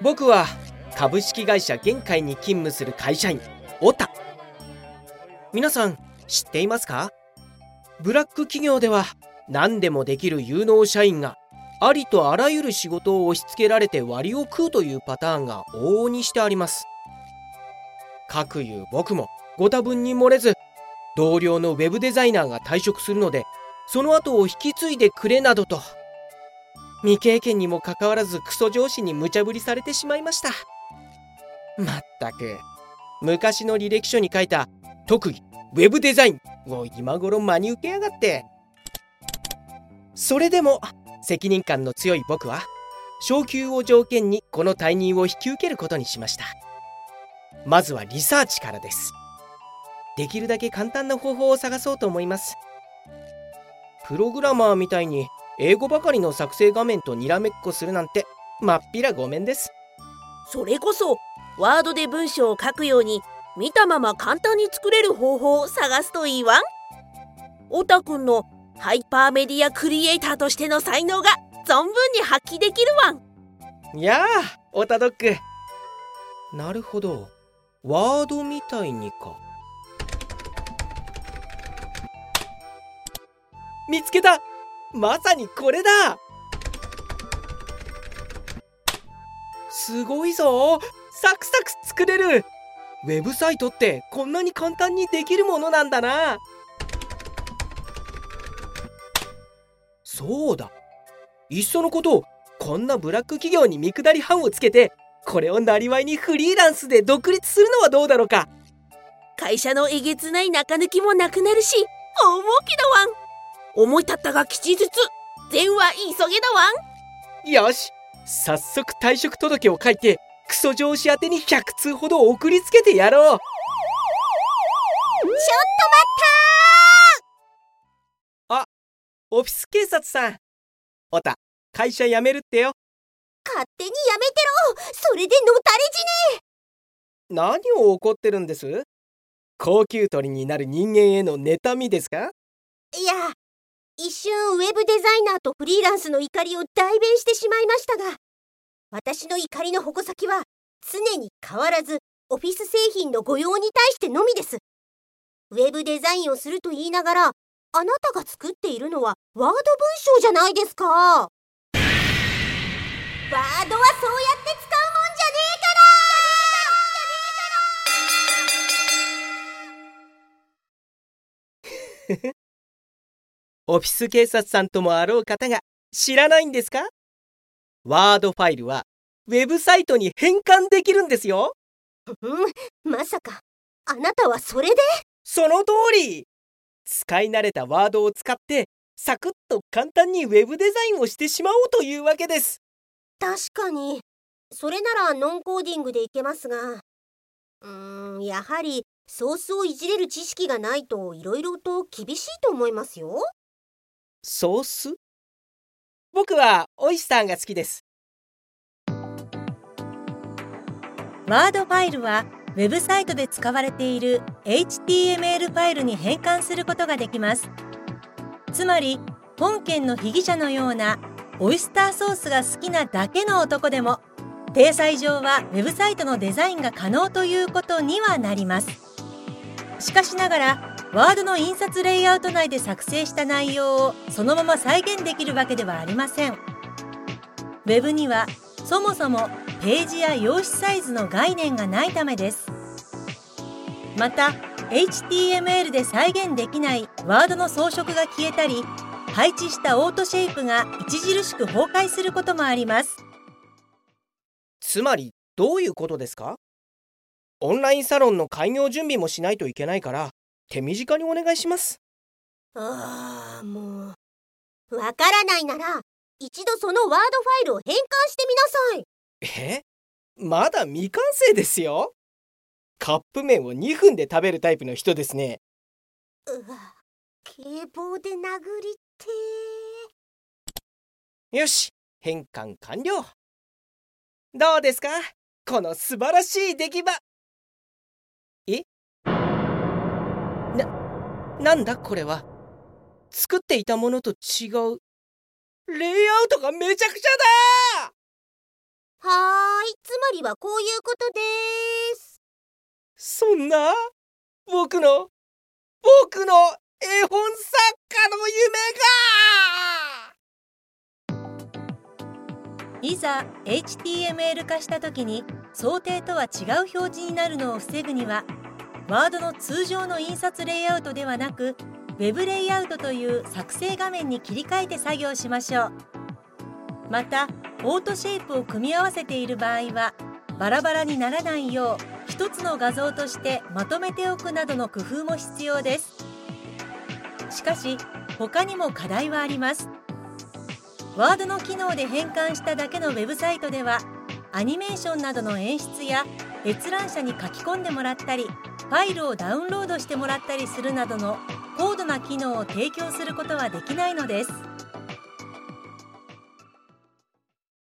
僕は株式会社玄海に勤務する会社員オタ。皆さん知っていますか？ブラック企業では何でもできる有能社員がありとあらゆる仕事を押し付けられて割を食うというパターンが往々にしてあります。かくいう僕もご多分に漏れず同僚のウェブデザイナーが退職するのでその後を引き継いでくれなどと未経験にもかかわらずクソ上司に無茶ぶりされてしまいました。まったく昔の履歴書に書いた特技ウェブデザインを今頃真に受けやがって。それでも責任感の強い僕は昇給を条件にこの退任を引き受けることにしました。まずはリサーチからです。できるだけ簡単な方法を探そうと思います。プログラマーみたいに英語ばかりの作成画面とにらめっこするなんてまっぴらごめんです。それこそワードで文章を書くように見たまま簡単に作れる方法を探すといいわ。んオタくんのハイパーメディアクリエイターとしての才能が存分に発揮できるわん。いやあオタドッグ。なるほど。ワードみたいにか。見つけたまさにこれだ。すごいぞ。サクサク作れる。ウェブサイトってこんなに簡単にできるものなんだな。そうだ。いっそのことこんなブラック企業に見下り班をつけてこれをなりわいにフリーランスで独立するのはどうだろうか。会社のえげつない中抜きもなくなるし大儲けだわん思い立ったが吉日。善は急げだわん。よし。早速退職届を書いてクソ上司宛てに100通ほど送りつけてやろう。ちょっと待ったあオフィス警察さん。おた会社辞めるってよ。勝手に辞めてろ。それでのたれ死ね。何を怒ってるんです？高級取りになる人間への妬みですか？いや一瞬ウェブデザイナーとフリーランスの怒りを代弁してしまいましたが私の怒りの矛先は常に変わらずオフィス製品の御用に対してのみです。ウェブデザインをすると言いながらあなたが作っているのはワード文章じゃないですか。ワードはそうやって使うもんじゃねえから。オフィス警察さんともあろう方が知らないんですか？ワードファイルはウェブサイトに変換できるんですよ。うん、まさかあなたはそれで？その通り使い慣れたワードを使ってサクッと簡単にウェブデザインをしてしまおうというわけです。確かにそれならノンコーディングでいけますがうーんやはりソースをいじれる知識がないといろいろと厳しいと思いますよ。ソース？僕はオイスターが好きです。ワードファイルはウェブサイトで使われている HTML ファイルに変換することができます。つまり本件の被疑者のようなオイスターソースが好きなだけの男でも体裁上はウェブサイトのデザインが可能ということにはなります。しかしながらワードの印刷レイアウト内で作成した内容をそのまま再現できるわけではありません。ウェブにはそもそもページや用紙サイズの概念がないためです。また HTML で再現できないワードの装飾が消えたり配置したオートシェイプが著しく崩壊することもあります。つまりどういうことですか？オンラインサロンの開業準備もしないといけないから手短にお願いします。ああ、もう。わからないなら、一度そのワードファイルを変換してみなさい。え？まだ未完成ですよ。カップ麺を2分で食べるタイプの人ですね。うわ、警棒で殴りてよし、変換完了。どうですか？この素晴らしい出来場。なんだこれは？作っていたものと違う。レイアウトがめちゃくちゃだはーい。つまりはこういうことです。そんな？僕の？僕の絵本作家の夢が！いざ HTML 化した時に想定とは違う表示になるのを防ぐにはワードの通常の印刷レイアウトではなく Web レイアウトという作成画面に切り替えて作業しましょう。またオートシェイプを組み合わせている場合はバラバラにならないよう一つの画像としてまとめておくなどの工夫も必要です。しかし他にも課題はあります。ワードの機能で変換しただけのウェブサイトではアニメーションなどの演出や閲覧者に書き込んでもらったりファイルをダウンロードしてもらったりするなどの高度な機能を提供することはできないのです。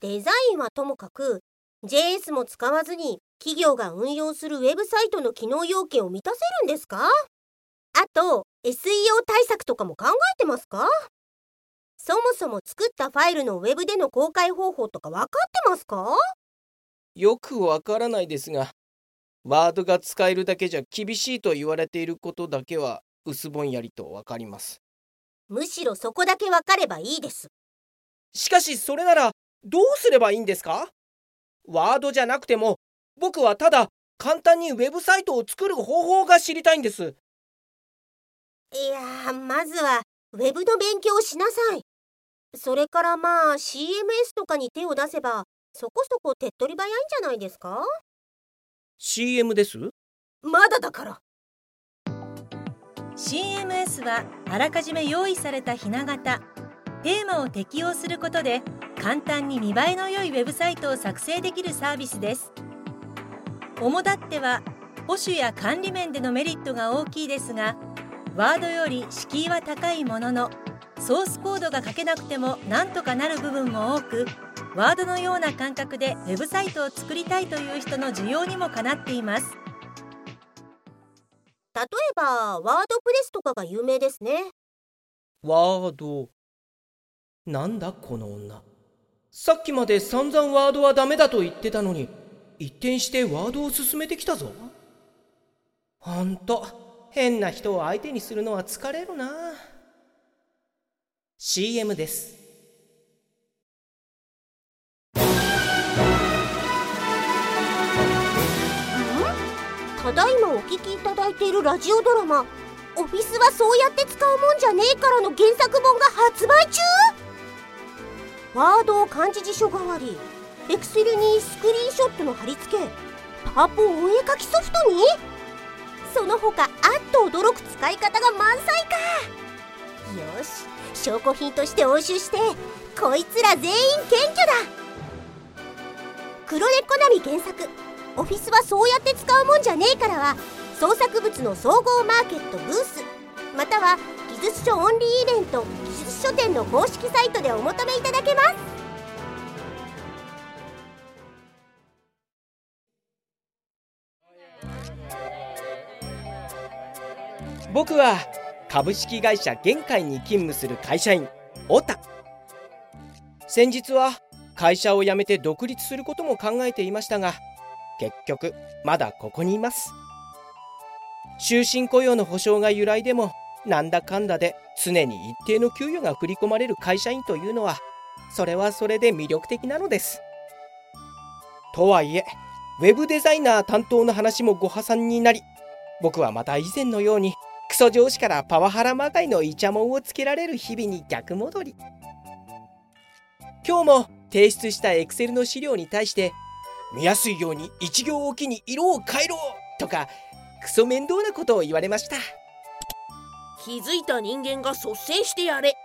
デザインはともかく JS も使わずに企業が運用するウェブサイトの機能要件を満たせるんですか？あと SEO 対策とかも考えてますか？そもそも作ったファイルのウェブでの公開方法とか分かってますか？よくわからないですがワードが使えるだけじゃ厳しいと言われていることだけは薄ぼんやりとわかります。むしろそこだけ分かればいいです。しかしそれならどうすればいいんですか？ワードじゃなくても僕はただ簡単にウェブサイトを作る方法が知りたいんです。いやまずはウェブの勉強をしなさい。それからまあ CMS とかに手を出せばそこそこ手っ取り早いんじゃないですか？CM です？まだだから。CMS はあらかじめ用意されたひな形テーマを適用することで簡単に見栄えの良いウェブサイトを作成できるサービスです。主だっては保守や管理面でのメリットが大きいですがワードより敷居は高いもののソースコードが書けなくてもなんとかなる部分も多くワードのような感覚でウェブサイトを作りたいという人の需要にもかなっています。例えばワードプレスとかが有名ですね。ワード。なんだこの女。さっきまで散々ワードはダメだと言ってたのに一転してワードを進めてきたぞ。ほんと変な人を相手にするのは疲れるな。CM ですただいまお聞きいただいているラジオドラマ「オフィスはそうやって使うもんじゃねえから」の原作本が発売中？ワードを漢字辞書代わりエクセルにスクリーンショットの貼り付けパワポお絵かきソフトに？その他あっと驚く使い方が満載か。よし証拠品として押収してこいつら全員謙虚だ。黒猫ナミ原作。オフィスはそうやって使うもんじゃねえからは創作物の総合マーケットブースまたは技術書オンリーイベント技術書店の公式サイトでお求めいただけます。僕は株式会社玄海に勤務する会社員オタ。先日は会社を辞めて独立することも考えていましたが結局まだここにいます。終身雇用の保障が由来でもなんだかんだで常に一定の給与が振り込まれる会社員というのはそれはそれで魅力的なのです。とはいえウェブデザイナー担当の話もご破算になり僕はまた以前のようにクソ上司からパワハラまがいのイチャモンをつけられる日々に逆戻り。今日も提出したエクセルの資料に対して見やすいように一行おきに色を変えろとかクソ面倒なことを言われました。気づいた人間が率先してやれ。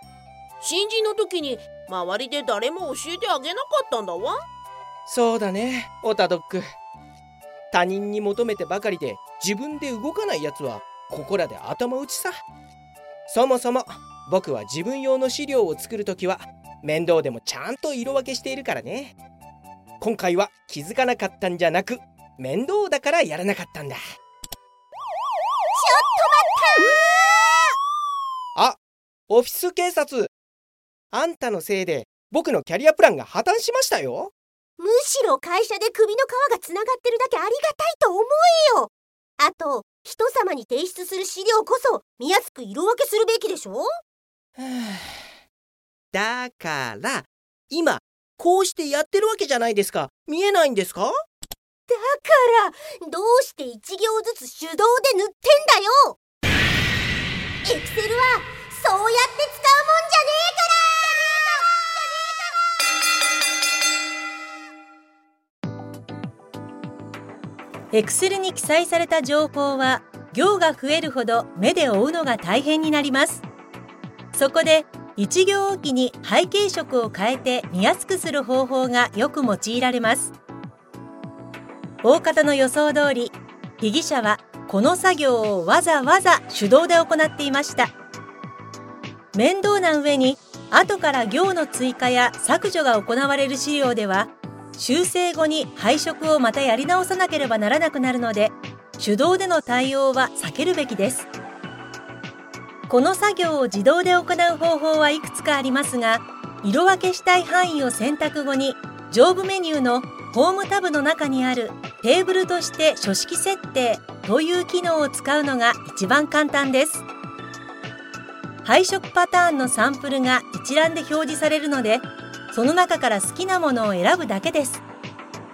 新人の時に周りで誰も教えてあげなかったんだわ。そうだねオタドック。他人に求めてばかりで自分で動かないやつはここらで頭打ちさ。そもそも僕は自分用の資料を作るときは面倒でもちゃんと色分けしているからね今回は気づかなかったんじゃなく面倒だからやらなかったんだ。あオフィス警察。あんたのせいで僕のキャリアプランが破綻しましたよ。むしろ会社で首の皮がつながってるだけありがたいと思えよ。あと人様に提出する資料こそ見やすく色分けするべきでしょ？だから今こうしてやってるわけじゃないですか。見えないんですか？だからどうして1行ずつ手動で塗ってんだよ！エクセルはそうやって使うもんじゃねえから！エクセルに記載された情報は行が増えるほど目で追うのが大変になります。そこで1行おきに背景色を変えて見やすくする方法がよく用いられます。大方の予想通り被疑者はこの作業をわざわざ手動で行っていました。面倒な上に後から行の追加や削除が行われる資料では修正後に配色をまたやり直さなければならなくなるので手動での対応は避けるべきです。この作業を自動で行う方法はいくつかありますが色分けしたい範囲を選択後に上部メニューのホームタブの中にあるテーブルとして書式設定という機能を使うのが一番簡単です。配色パターンのサンプルが一覧で表示されるのでその中から好きなものを選ぶだけです。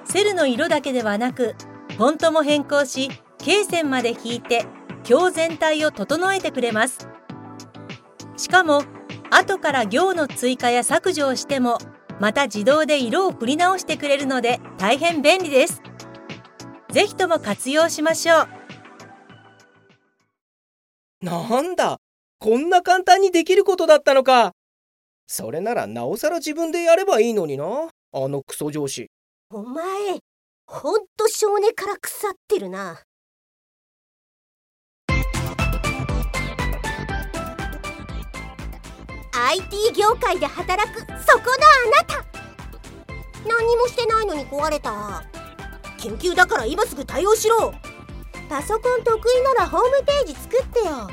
セルの色だけではなくフォントも変更し罫線まで引いて表全体を整えてくれます。しかも後から行の追加や削除をしてもまた自動で色を振り直してくれるので大変便利です。ぜひとも活用しましょう。なんだこんな簡単にできることだったのか。それならなおさら自分でやればいいのにな。あのクソ上司。お前ほんと少年から腐ってるな IT 業界で働くそこのあなた。何もしてないのに壊れた。研究だから今すぐ対応しろ。パソコン得意ならホームページ作ってよ。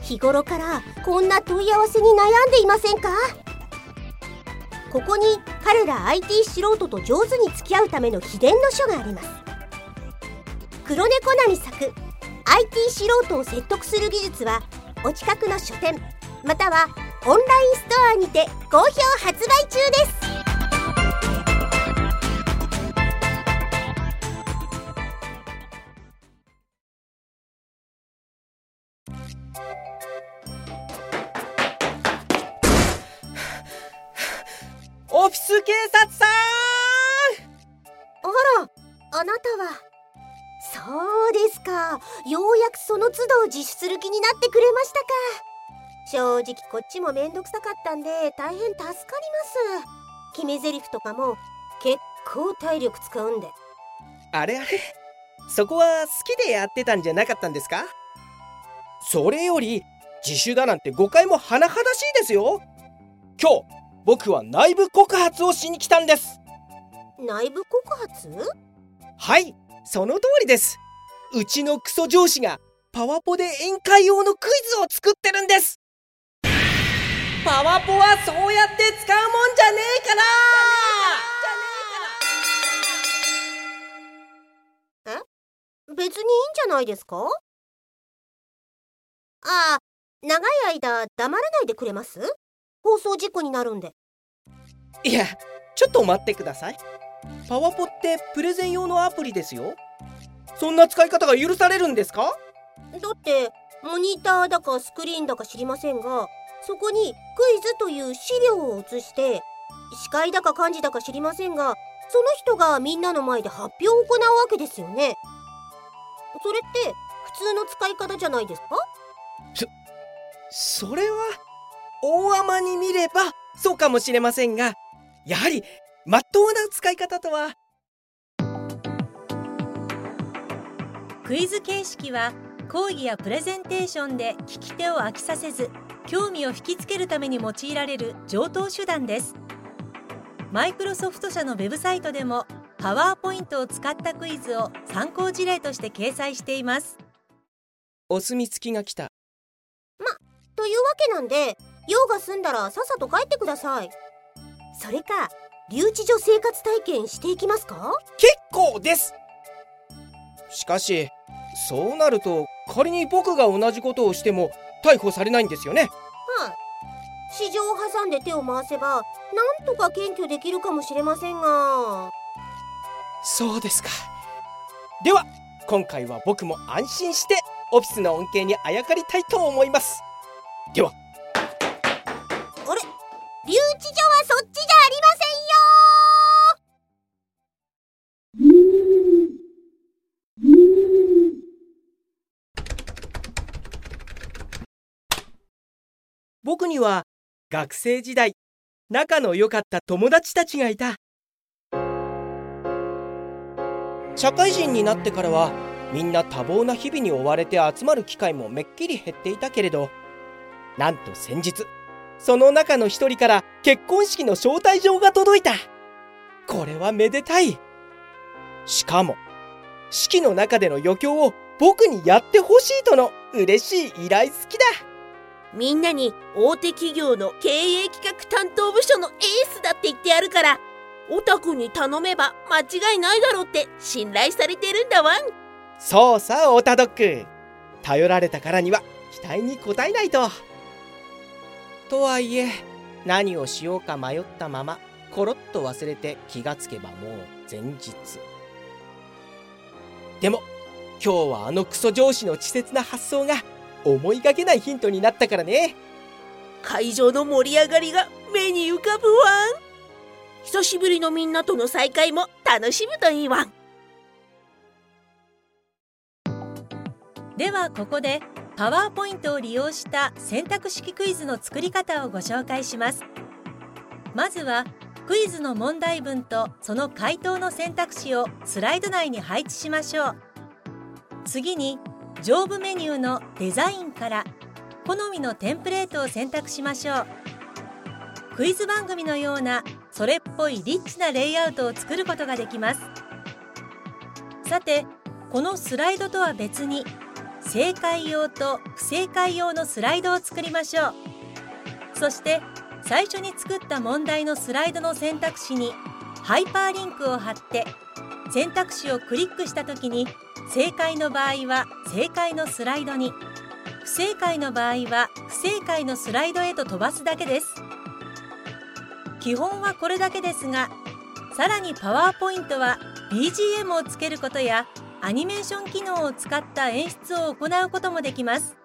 日頃からこんな問い合わせに悩んでいませんか？ここに彼ら IT 素人と上手に付き合うための秘伝の書があります。黒猫な作。IT 素人を説得する技術はお近くの書店またはオンラインストアにて好評発売中です。オフィス警察さん。あらあなたは。そうですか。ようやくその都度自首する気になってくれましたか。正直こっちもめんどくさかったんで大変助かります。決め台詞とかも結構体力使うんで。あれ？あれそこは好きでやってたんじゃなかったんですか？それより自首だなんて誤解も甚だしいですよ。今日僕は内部告発をしに来たんです。内部告発？はいその通りです。うちのクソ上司がパワポで宴会用のクイズを作ってるんですパワポはそうやって使うもんじゃねえから。え？別にいいんじゃないですか？ああ長い間黙らないでくれます？放送事故になるんで。いやちょっと待ってください。パワポってプレゼン用のアプリですよ。そんな使い方が許されるんですか？だってモニターだかスクリーンだか知りませんがそこにクイズという資料を写して司会だか幹事だか知りませんがその人がみんなの前で発表を行うわけですよね。それって普通の使い方じゃないですか？それは大甘に見ればそうかもしれませんがやはりまっとうな使い方とは？クイズ形式は講義やプレゼンテーションで聞き手を飽きさせず興味を引きつけるために用いられる上等手段です。マイクロソフト社のウェブサイトでもパワーポイントを使ったクイズを参考事例として掲載しています。お墨付きが来た。まというわけなんで用が済んだらさっさと帰ってください。それか留置所生活体験していきますか？結構です。しかしそうなると仮に僕が同じことをしても逮捕されないんですよね。はい。市場を挟んで手を回せばなんとか検挙できるかもしれませんが。そうですか。では今回は僕も安心してオフィスの恩恵にあやかりたいと思います。ではには学生時代仲の良かった友達たちがいた。社会人になってからはみんな多忙な日々に追われて集まる機会もめっきり減っていたけれどなんと先日その中の一人から結婚式の招待状が届いた。これはめでたい。しかも式の中での余興を僕にやってほしいとの嬉しい依頼好きだ。みんなに大手企業の経営企画担当部署のエースだって言ってやるからオタクに頼めば間違いないだろうって信頼されてるんだわん。そうさオタドッグ頼られたからには期待に応えないと。とはいえ何をしようか迷ったままコロッと忘れて気がつけばもう前日。でも今日はあのクソ上司の稚拙な発想が思いがけないヒントになったからね。会場の盛り上がりが目に浮かぶわん。久しぶりのみんなとの再会も楽しむといいわん。ではここでパワーポイントを利用した選択式クイズの作り方をご紹介します。まずはクイズの問題文とその回答の選択肢をスライド内に配置しましょう。次に上部メニューのデザインから好みのテンプレートを選択しましょう。クイズ番組のようなそれっぽいリッチなレイアウトを作ることができます。さてこのスライドとは別に正解用と不正解用のスライドを作りましょう。そして最初に作った問題のスライドの選択肢にハイパーリンクを貼って選択肢をクリックした時に正解の場合は正解のスライドに。不正解の場合は不正解のスライドへと飛ばすだけです。基本はこれだけですがさらにパワーポイントは BGM をつけることやアニメーション機能を使った演出を行うこともできます。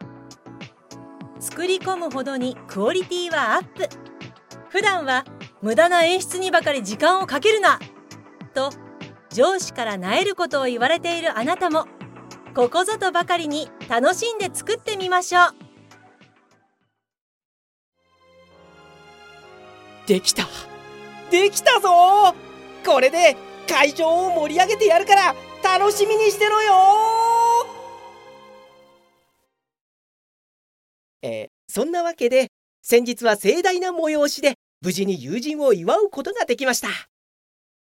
作り込むほどにクオリティはアップ。普段は無駄な演出にばかり時間をかけるな。と上司からなえることを言われているあなたもここぞとばかりに楽しんで作ってみましょう。できた。できたぞ。これで会場を盛り上げてやるから楽しみにしてろよ。えー、そんなわけで先日は盛大な催しで無事に友人を祝うことができました。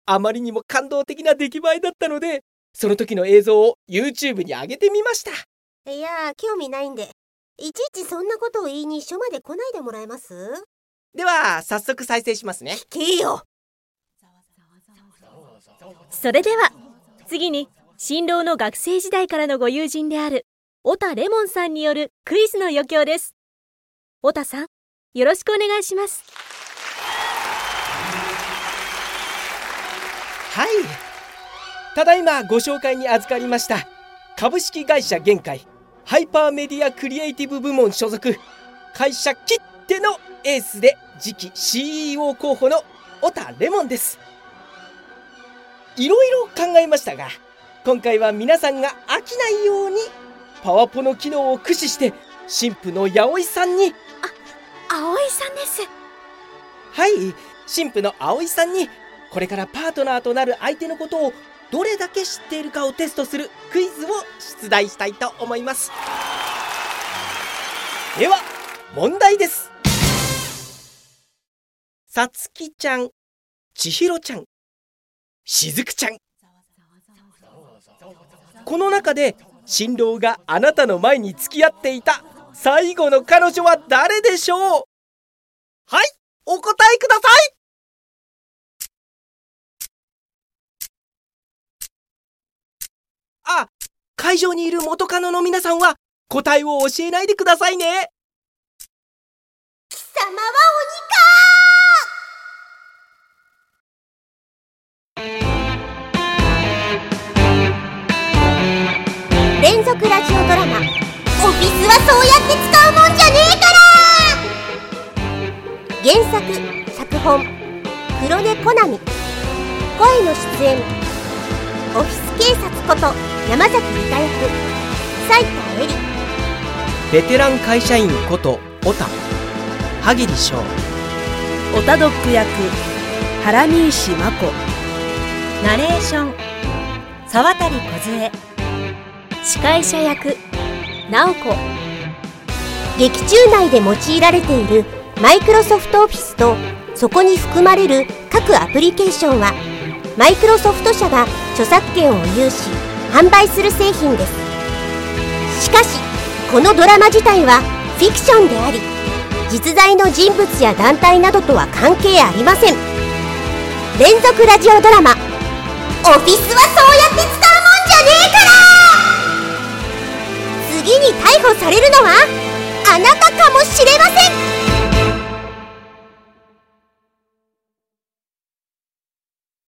あまりにも感動的な出来栄えだったのでその時の映像を YouTube に上げてみました。いや興味ないんで。いちいちそんなことを言いに署まで来ないでもらえます？では早速再生しますね。聞けよ。それでは次に新郎の学生時代からのご友人であるオタレモンさんによるクイズの余興です。オタさんよろしくお願いしますはい。ただいまご紹介に預かりました株式会社限界ハイパーメディアクリエイティブ部門所属会社きってのエースで次期 CEO 候補のオタレモンです。いろいろ考えましたが今回は皆さんが飽きないようにパワポの機能を駆使して新婦の八百さんに。葵さんです。はい。新婦の葵さんにこれからパートナーとなる相手のことをどれだけ知っているかをテストするクイズを出題したいと思います。では問題です。さつきちゃんちひろちゃんしずくちゃん。この中で新郎があなたの前に付き合っていた最後の彼女は誰でしょう？はいお答えください。会場にいる元カノの皆さんは答えを教えないでくださいね。貴様は鬼か連続ラジオドラマ「オフィスはそうやって使うもんじゃねえから!」原作脚本黒根コナミ。声の出演オフィス警察こと山崎理香役斉田恵里。ベテラン会社員ことオタ。萩里翔。オタドック役原見石真子。ナレーション沢渡梢司会者役直子。劇中内で用いられているマイクロソフトオフィスとそこに含まれる各アプリケーションはマイクロソフト社が著作権を有し販売する製品です。しかしこのドラマ自体はフィクションであり実在の人物や団体などとは関係ありません。連続ラジオドラマ「オフィスはそうやって使うもんじゃねえから!」次に逮捕されるのはあなたかもしれません。